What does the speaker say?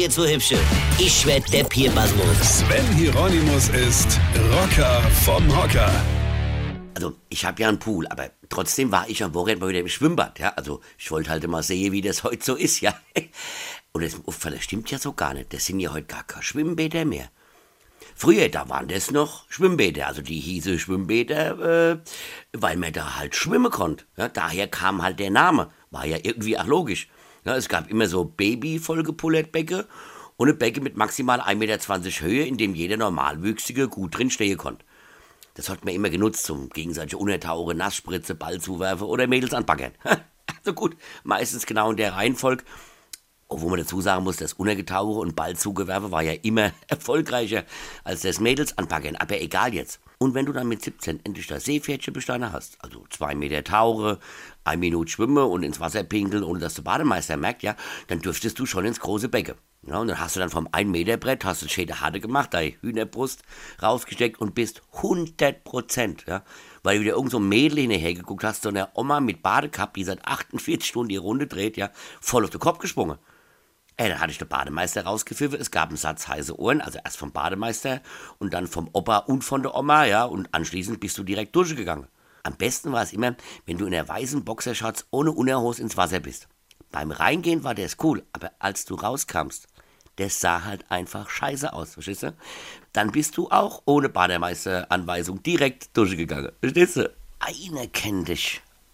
jetzt so hübsche. Ich werd der Pierpasmus. Sven Hieronymus ist Rocker vom Hocker. Also, ich habe ja einen Pool, aber trotzdem war ich am Wochenende mal wieder im Schwimmbad, ja. Also, ich wollte halt mal sehen, wie das heute so ist, ja. Und das, das stimmt ja so gar nicht. Das sind ja heute gar keine Schwimmbäder mehr. Früher, da waren das noch Schwimmbäder, also die hieße Schwimmbäder, äh, weil man da halt schwimmen konnte. Ja, daher kam halt der Name. War ja irgendwie auch logisch. Ja, es gab immer so Baby-vollgepullert Becke und eine Becke mit maximal 1,20 Meter Höhe, in dem jeder Normalwüchsige gut drin stehen konnte. Das hat man immer genutzt zum gegenseitige Untertauchen, Nassspritze, Ball zuwerfen oder Mädels anbaggern. also gut, meistens genau in der Reihenfolge. Obwohl man dazu sagen muss, das Untergetauche und Ballzugewerfe war ja immer erfolgreicher als das Mädels anpacken. Aber egal jetzt. Und wenn du dann mit 17 endlich das Seepferdchen bestanden hast, also zwei Meter Tauche, ein Minute Schwimme und ins Wasser pinkeln, ohne dass der Bademeister merkt, ja, dann dürftest du schon ins große Becken. Ja, und dann hast du dann vom 1 Meter Brett, hast du Schäde harte gemacht, deine Hühnerbrust rausgesteckt und bist 100 Prozent, ja, weil du wieder irgend so ein Mädel hinterher geguckt hast, so eine Oma mit Badekapp, die seit 48 Stunden die Runde dreht, ja, voll auf den Kopf gesprungen. Ey, dann hatte ich den Bademeister rausgepfiffen. Es gab einen Satz heiße Ohren, also erst vom Bademeister und dann vom Opa und von der Oma, ja, und anschließend bist du direkt durchgegangen. Am besten war es immer, wenn du in der weißen Boxershorts ohne Unterhose ins Wasser bist. Beim Reingehen war das cool, aber als du rauskamst, das sah halt einfach scheiße aus, verstehst du? Dann bist du auch ohne Bademeisteranweisung direkt durchgegangen, verstehst du? Einer kennt dich.